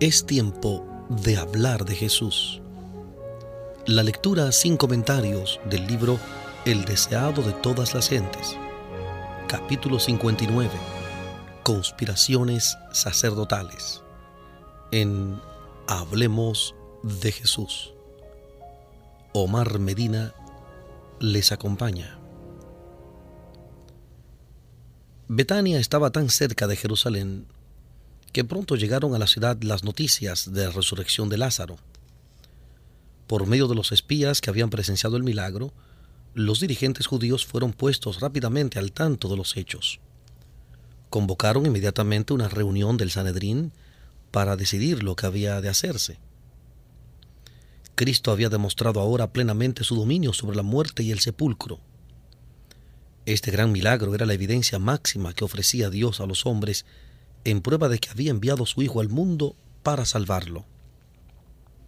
Es tiempo de hablar de Jesús. La lectura sin comentarios del libro El deseado de todas las gentes. Capítulo 59. Conspiraciones sacerdotales. En Hablemos de Jesús. Omar Medina les acompaña. Betania estaba tan cerca de Jerusalén que pronto llegaron a la ciudad las noticias de la resurrección de Lázaro. Por medio de los espías que habían presenciado el milagro, los dirigentes judíos fueron puestos rápidamente al tanto de los hechos. Convocaron inmediatamente una reunión del Sanedrín para decidir lo que había de hacerse. Cristo había demostrado ahora plenamente su dominio sobre la muerte y el sepulcro. Este gran milagro era la evidencia máxima que ofrecía Dios a los hombres en prueba de que había enviado su Hijo al mundo para salvarlo.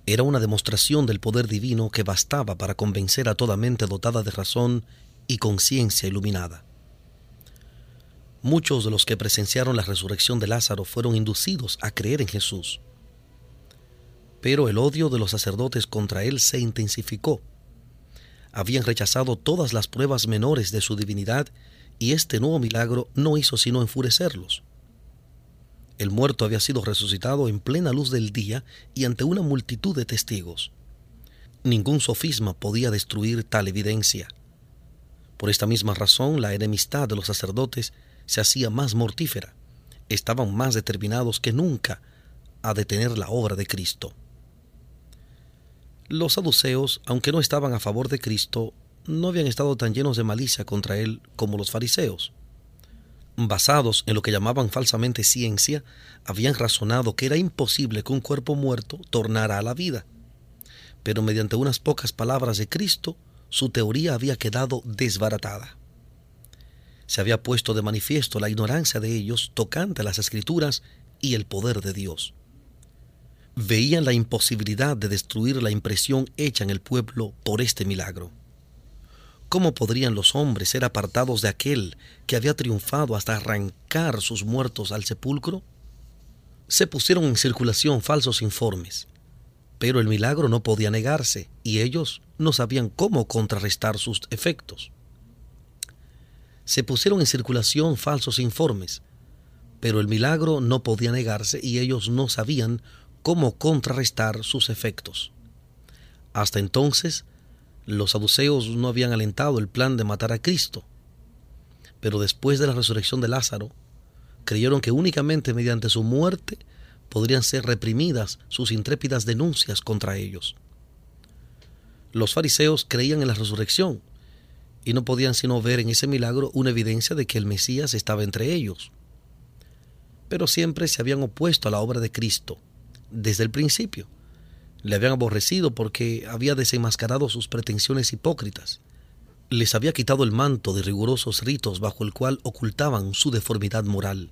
Era una demostración del poder divino que bastaba para convencer a toda mente dotada de razón y conciencia iluminada. Muchos de los que presenciaron la resurrección de Lázaro fueron inducidos a creer en Jesús. Pero el odio de los sacerdotes contra él se intensificó. Habían rechazado todas las pruebas menores de su divinidad y este nuevo milagro no hizo sino enfurecerlos. El muerto había sido resucitado en plena luz del día y ante una multitud de testigos. Ningún sofisma podía destruir tal evidencia. Por esta misma razón, la enemistad de los sacerdotes se hacía más mortífera. Estaban más determinados que nunca a detener la obra de Cristo. Los saduceos, aunque no estaban a favor de Cristo, no habían estado tan llenos de malicia contra él como los fariseos basados en lo que llamaban falsamente ciencia, habían razonado que era imposible que un cuerpo muerto tornara a la vida. Pero mediante unas pocas palabras de Cristo, su teoría había quedado desbaratada. Se había puesto de manifiesto la ignorancia de ellos tocante a las escrituras y el poder de Dios. Veían la imposibilidad de destruir la impresión hecha en el pueblo por este milagro. ¿Cómo podrían los hombres ser apartados de aquel que había triunfado hasta arrancar sus muertos al sepulcro? Se pusieron en circulación falsos informes, pero el milagro no podía negarse y ellos no sabían cómo contrarrestar sus efectos. Se pusieron en circulación falsos informes, pero el milagro no podía negarse y ellos no sabían cómo contrarrestar sus efectos. Hasta entonces, los saduceos no habían alentado el plan de matar a Cristo, pero después de la resurrección de Lázaro, creyeron que únicamente mediante su muerte podrían ser reprimidas sus intrépidas denuncias contra ellos. Los fariseos creían en la resurrección y no podían sino ver en ese milagro una evidencia de que el Mesías estaba entre ellos. Pero siempre se habían opuesto a la obra de Cristo, desde el principio le habían aborrecido porque había desenmascarado sus pretensiones hipócritas. Les había quitado el manto de rigurosos ritos bajo el cual ocultaban su deformidad moral.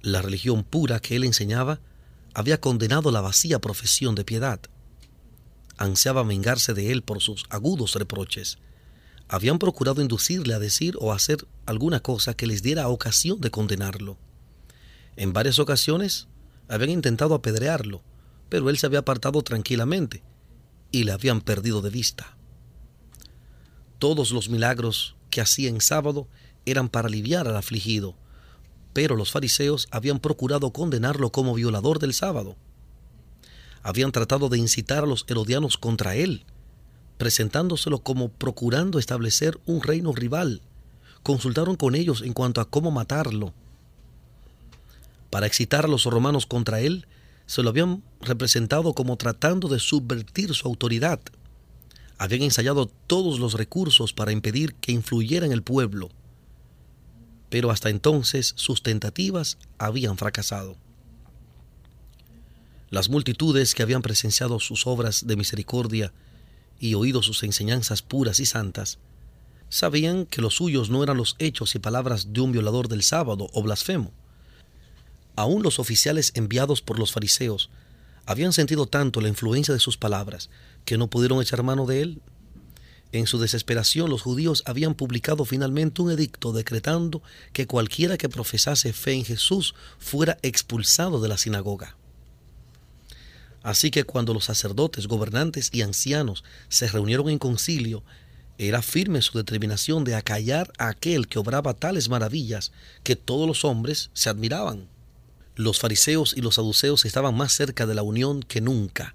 La religión pura que él enseñaba había condenado la vacía profesión de piedad. Ansiaba vengarse de él por sus agudos reproches. Habían procurado inducirle a decir o hacer alguna cosa que les diera ocasión de condenarlo. En varias ocasiones habían intentado apedrearlo, pero él se había apartado tranquilamente y le habían perdido de vista. Todos los milagros que hacía en sábado eran para aliviar al afligido, pero los fariseos habían procurado condenarlo como violador del sábado. Habían tratado de incitar a los herodianos contra él, presentándoselo como procurando establecer un reino rival. Consultaron con ellos en cuanto a cómo matarlo. Para excitar a los romanos contra él, se lo habían representado como tratando de subvertir su autoridad. Habían ensayado todos los recursos para impedir que influyera en el pueblo. Pero hasta entonces sus tentativas habían fracasado. Las multitudes que habían presenciado sus obras de misericordia y oído sus enseñanzas puras y santas, sabían que los suyos no eran los hechos y palabras de un violador del sábado o blasfemo, Aún los oficiales enviados por los fariseos habían sentido tanto la influencia de sus palabras que no pudieron echar mano de él. En su desesperación los judíos habían publicado finalmente un edicto decretando que cualquiera que profesase fe en Jesús fuera expulsado de la sinagoga. Así que cuando los sacerdotes, gobernantes y ancianos se reunieron en concilio, era firme su determinación de acallar a aquel que obraba tales maravillas que todos los hombres se admiraban. Los fariseos y los saduceos estaban más cerca de la unión que nunca.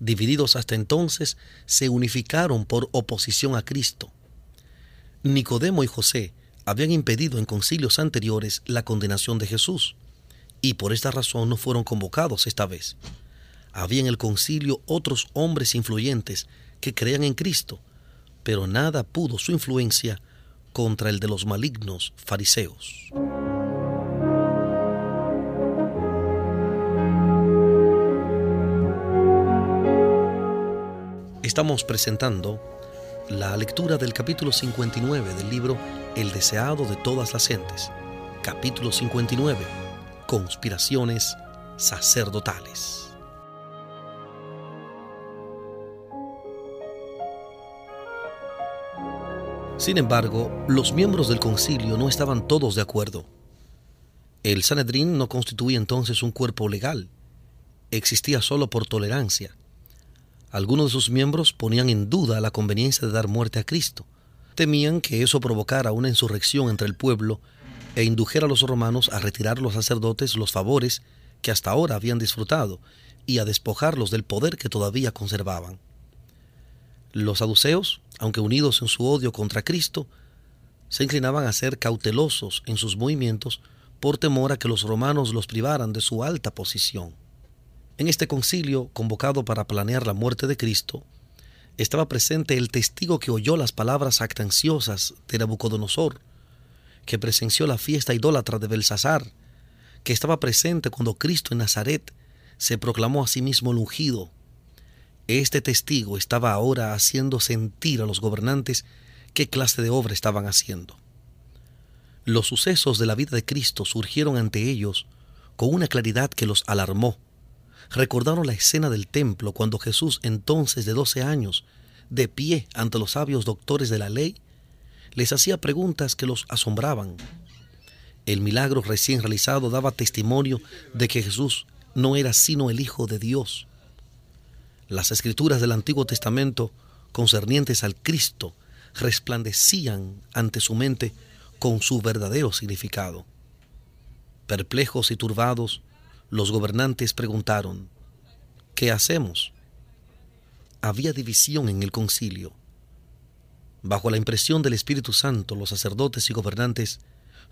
Divididos hasta entonces, se unificaron por oposición a Cristo. Nicodemo y José habían impedido en concilios anteriores la condenación de Jesús, y por esta razón no fueron convocados esta vez. Había en el concilio otros hombres influyentes que creían en Cristo, pero nada pudo su influencia contra el de los malignos fariseos. Estamos presentando la lectura del capítulo 59 del libro El deseado de todas las gentes. Capítulo 59. Conspiraciones sacerdotales. Sin embargo, los miembros del concilio no estaban todos de acuerdo. El Sanedrín no constituía entonces un cuerpo legal, existía solo por tolerancia algunos de sus miembros ponían en duda la conveniencia de dar muerte a Cristo. Temían que eso provocara una insurrección entre el pueblo e indujera a los romanos a retirar a los sacerdotes los favores que hasta ahora habían disfrutado y a despojarlos del poder que todavía conservaban. Los saduceos, aunque unidos en su odio contra Cristo, se inclinaban a ser cautelosos en sus movimientos por temor a que los romanos los privaran de su alta posición. En este concilio, convocado para planear la muerte de Cristo, estaba presente el testigo que oyó las palabras actanciosas de Nabucodonosor, que presenció la fiesta idólatra de Belsasar, que estaba presente cuando Cristo en Nazaret se proclamó a sí mismo el ungido. Este testigo estaba ahora haciendo sentir a los gobernantes qué clase de obra estaban haciendo. Los sucesos de la vida de Cristo surgieron ante ellos con una claridad que los alarmó recordaron la escena del templo cuando Jesús, entonces de doce años, de pie ante los sabios doctores de la ley, les hacía preguntas que los asombraban. El milagro recién realizado daba testimonio de que Jesús no era sino el Hijo de Dios. Las escrituras del Antiguo Testamento concernientes al Cristo resplandecían ante su mente con su verdadero significado. Perplejos y turbados, los gobernantes preguntaron, ¿qué hacemos? Había división en el concilio. Bajo la impresión del Espíritu Santo, los sacerdotes y gobernantes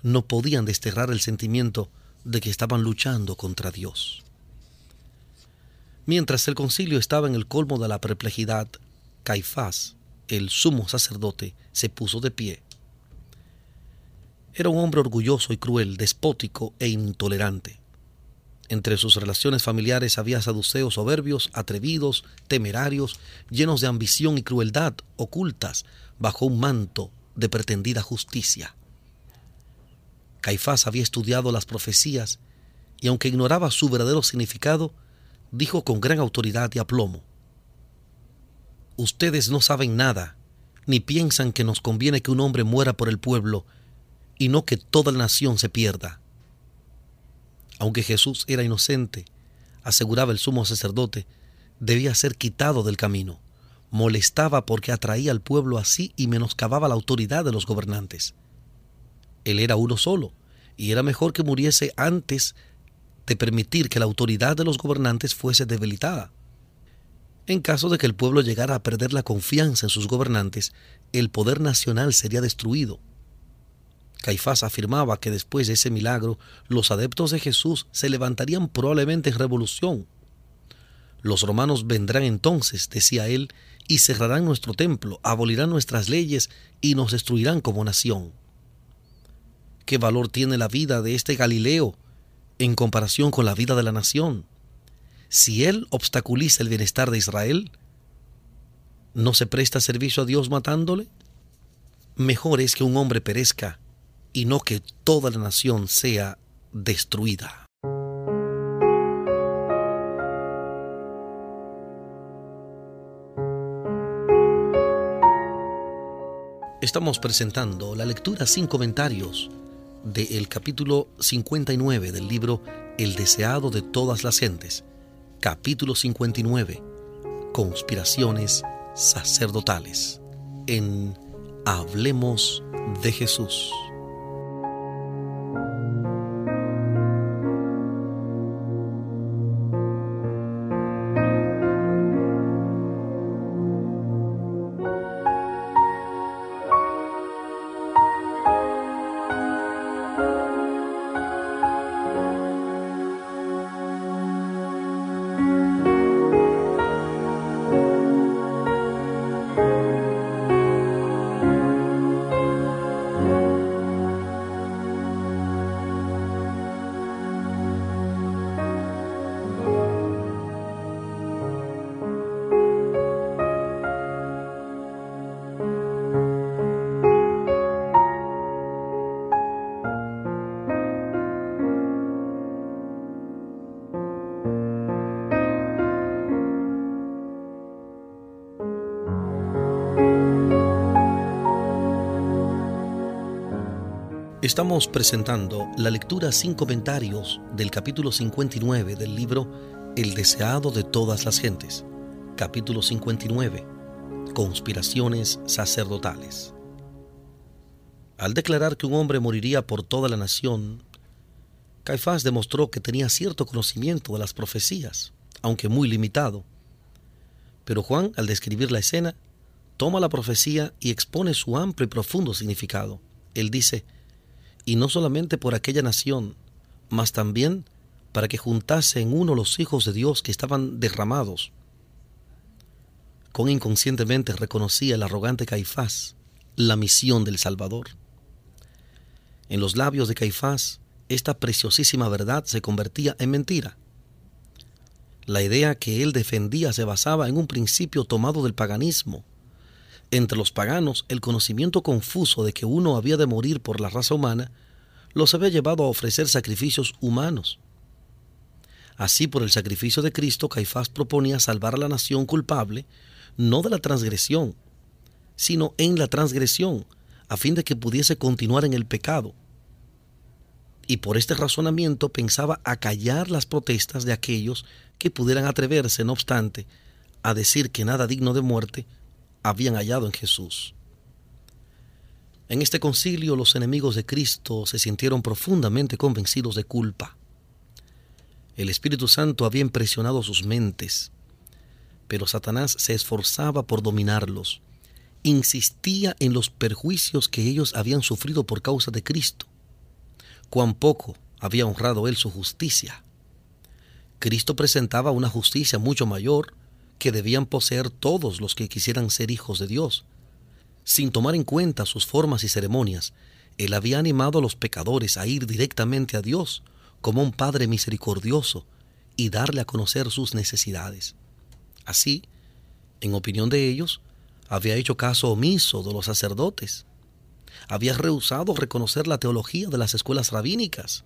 no podían desterrar el sentimiento de que estaban luchando contra Dios. Mientras el concilio estaba en el colmo de la perplejidad, Caifás, el sumo sacerdote, se puso de pie. Era un hombre orgulloso y cruel, despótico e intolerante. Entre sus relaciones familiares había saduceos soberbios, atrevidos, temerarios, llenos de ambición y crueldad, ocultas bajo un manto de pretendida justicia. Caifás había estudiado las profecías y aunque ignoraba su verdadero significado, dijo con gran autoridad y aplomo, Ustedes no saben nada, ni piensan que nos conviene que un hombre muera por el pueblo y no que toda la nación se pierda. Aunque Jesús era inocente, aseguraba el sumo sacerdote, debía ser quitado del camino. Molestaba porque atraía al pueblo así y menoscababa la autoridad de los gobernantes. Él era uno solo, y era mejor que muriese antes de permitir que la autoridad de los gobernantes fuese debilitada. En caso de que el pueblo llegara a perder la confianza en sus gobernantes, el poder nacional sería destruido Caifás afirmaba que después de ese milagro los adeptos de Jesús se levantarían probablemente en revolución. Los romanos vendrán entonces, decía él, y cerrarán nuestro templo, abolirán nuestras leyes y nos destruirán como nación. ¿Qué valor tiene la vida de este Galileo en comparación con la vida de la nación? Si él obstaculiza el bienestar de Israel, ¿no se presta servicio a Dios matándole? Mejor es que un hombre perezca y no que toda la nación sea destruida. Estamos presentando la lectura sin comentarios del capítulo 59 del libro El deseado de todas las gentes, capítulo 59, conspiraciones sacerdotales, en Hablemos de Jesús. Estamos presentando la lectura sin comentarios del capítulo 59 del libro El deseado de todas las gentes. Capítulo 59. Conspiraciones sacerdotales. Al declarar que un hombre moriría por toda la nación, Caifás demostró que tenía cierto conocimiento de las profecías, aunque muy limitado. Pero Juan, al describir la escena, toma la profecía y expone su amplio y profundo significado. Él dice, y no solamente por aquella nación, mas también para que juntase en uno los hijos de Dios que estaban derramados. Con inconscientemente reconocía el arrogante Caifás la misión del Salvador. En los labios de Caifás, esta preciosísima verdad se convertía en mentira. La idea que él defendía se basaba en un principio tomado del paganismo, entre los paganos, el conocimiento confuso de que uno había de morir por la raza humana los había llevado a ofrecer sacrificios humanos. Así, por el sacrificio de Cristo, Caifás proponía salvar a la nación culpable, no de la transgresión, sino en la transgresión, a fin de que pudiese continuar en el pecado. Y por este razonamiento pensaba acallar las protestas de aquellos que pudieran atreverse, no obstante, a decir que nada digno de muerte habían hallado en Jesús. En este concilio los enemigos de Cristo se sintieron profundamente convencidos de culpa. El Espíritu Santo había impresionado sus mentes, pero Satanás se esforzaba por dominarlos. Insistía en los perjuicios que ellos habían sufrido por causa de Cristo. Cuán poco había honrado él su justicia. Cristo presentaba una justicia mucho mayor que debían poseer todos los que quisieran ser hijos de Dios. Sin tomar en cuenta sus formas y ceremonias, Él había animado a los pecadores a ir directamente a Dios como un Padre misericordioso y darle a conocer sus necesidades. Así, en opinión de ellos, había hecho caso omiso de los sacerdotes. Había rehusado reconocer la teología de las escuelas rabínicas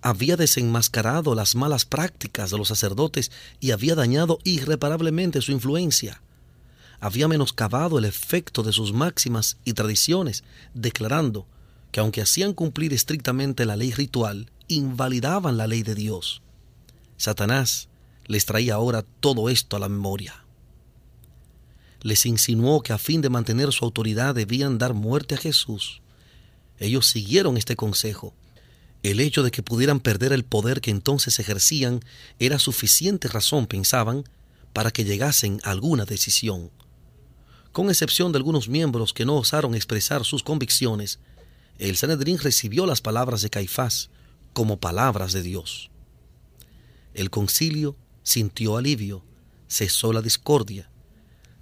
había desenmascarado las malas prácticas de los sacerdotes y había dañado irreparablemente su influencia. Había menoscabado el efecto de sus máximas y tradiciones, declarando que aunque hacían cumplir estrictamente la ley ritual, invalidaban la ley de Dios. Satanás les traía ahora todo esto a la memoria. Les insinuó que a fin de mantener su autoridad debían dar muerte a Jesús. Ellos siguieron este consejo el hecho de que pudieran perder el poder que entonces ejercían era suficiente razón, pensaban, para que llegasen a alguna decisión. Con excepción de algunos miembros que no osaron expresar sus convicciones, el Sanedrín recibió las palabras de Caifás como palabras de Dios. El concilio sintió alivio, cesó la discordia,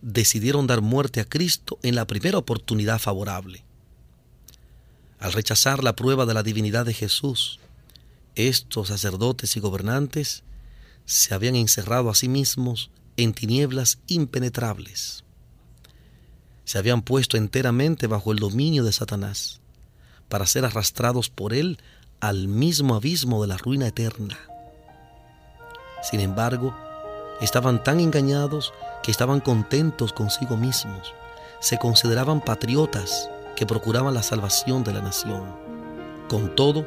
decidieron dar muerte a Cristo en la primera oportunidad favorable. Al rechazar la prueba de la divinidad de Jesús, estos sacerdotes y gobernantes se habían encerrado a sí mismos en tinieblas impenetrables. Se habían puesto enteramente bajo el dominio de Satanás, para ser arrastrados por él al mismo abismo de la ruina eterna. Sin embargo, estaban tan engañados que estaban contentos consigo mismos, se consideraban patriotas que procuraban la salvación de la nación. Con todo,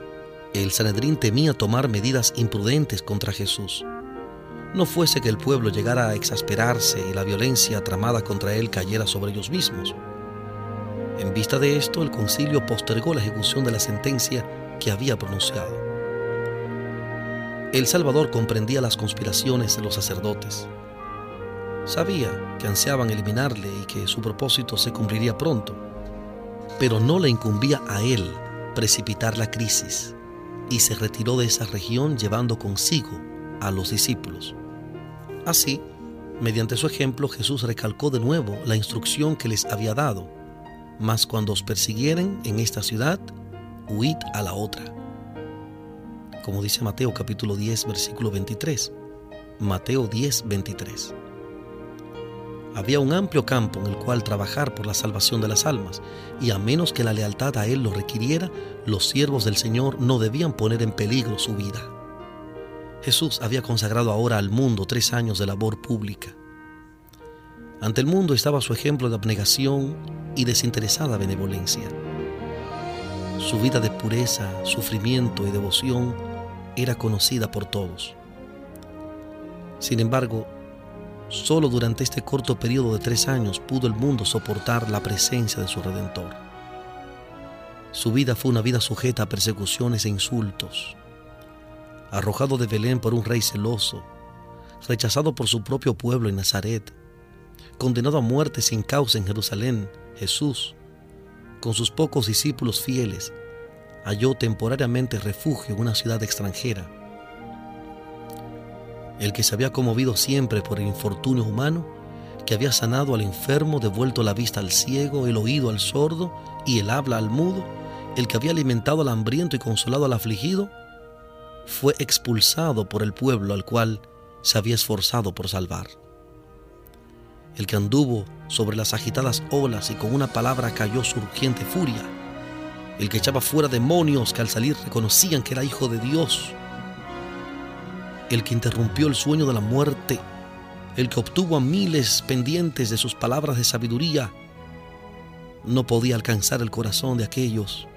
el Sanedrín temía tomar medidas imprudentes contra Jesús. no fuese que el pueblo llegara a exasperarse y la violencia tramada contra él cayera sobre ellos mismos. En vista de esto, el concilio postergó la ejecución de la sentencia que había pronunciado. El Salvador comprendía las conspiraciones de los sacerdotes. Sabía que ansiaban eliminarle y que su propósito se cumpliría pronto, pero no le incumbía a él precipitar la crisis y se retiró de esa región llevando consigo a los discípulos. Así, mediante su ejemplo, Jesús recalcó de nuevo la instrucción que les había dado, mas cuando os persiguieren en esta ciudad, huid a la otra. Como dice Mateo capítulo 10, versículo 23. Mateo 10, 23. Había un amplio campo en el cual trabajar por la salvación de las almas, y a menos que la lealtad a Él lo requiriera, los siervos del Señor no debían poner en peligro su vida. Jesús había consagrado ahora al mundo tres años de labor pública. Ante el mundo estaba su ejemplo de abnegación y desinteresada benevolencia. Su vida de pureza, sufrimiento y devoción era conocida por todos. Sin embargo, solo durante este corto periodo de tres años pudo el mundo soportar la presencia de su Redentor. Su vida fue una vida sujeta a persecuciones e insultos, arrojado de Belén por un rey celoso, rechazado por su propio pueblo en Nazaret, condenado a muerte sin causa en Jerusalén, Jesús, con sus pocos discípulos fieles, halló temporariamente refugio en una ciudad extranjera. El que se había conmovido siempre por el infortunio humano, que había sanado al enfermo, devuelto la vista al ciego, el oído al sordo y el habla al mudo, el que había alimentado al hambriento y consolado al afligido, fue expulsado por el pueblo al cual se había esforzado por salvar. El que anduvo sobre las agitadas olas y con una palabra cayó su furia. El que echaba fuera demonios que al salir reconocían que era hijo de Dios. El que interrumpió el sueño de la muerte. El que obtuvo a miles pendientes de sus palabras de sabiduría. No podía alcanzar el corazón de aquellos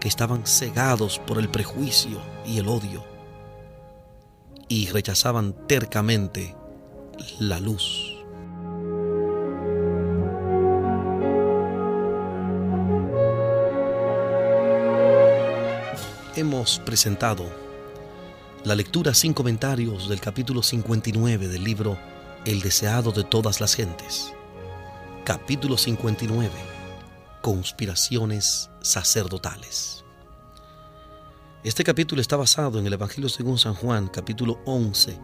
que estaban cegados por el prejuicio y el odio y rechazaban tercamente la luz. Hemos presentado la lectura sin comentarios del capítulo 59 del libro El deseado de todas las gentes. Capítulo 59 conspiraciones sacerdotales. Este capítulo está basado en el Evangelio según San Juan, capítulo 11,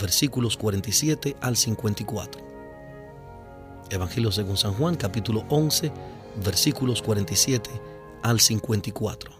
versículos 47 al 54. Evangelio según San Juan, capítulo 11, versículos 47 al 54.